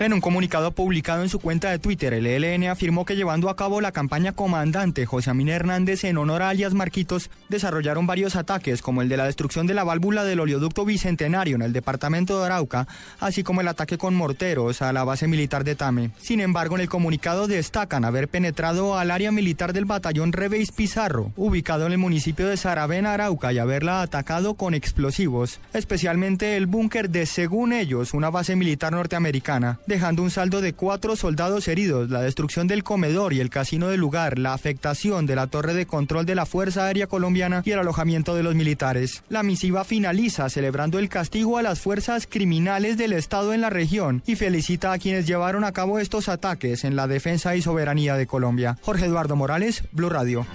En un comunicado publicado en su cuenta de Twitter, el ELN afirmó que llevando a cabo la campaña Comandante José Amín Hernández en honor a alias Marquitos, desarrollaron varios ataques, como el de la destrucción de la válvula del oleoducto bicentenario en el departamento de Arauca, así como el ataque con morteros a la base militar de Tame. Sin embargo, en el comunicado destacan haber penetrado al área militar del batallón Reveis Pizarro, ubicado en el municipio de Saravena, Arauca, y haberla atacado con explosivos, especialmente el búnker de, según ellos, una base militar norteamericana dejando un saldo de cuatro soldados heridos, la destrucción del comedor y el casino del lugar, la afectación de la torre de control de la Fuerza Aérea Colombiana y el alojamiento de los militares. La misiva finaliza celebrando el castigo a las fuerzas criminales del Estado en la región y felicita a quienes llevaron a cabo estos ataques en la defensa y soberanía de Colombia. Jorge Eduardo Morales, Blue Radio.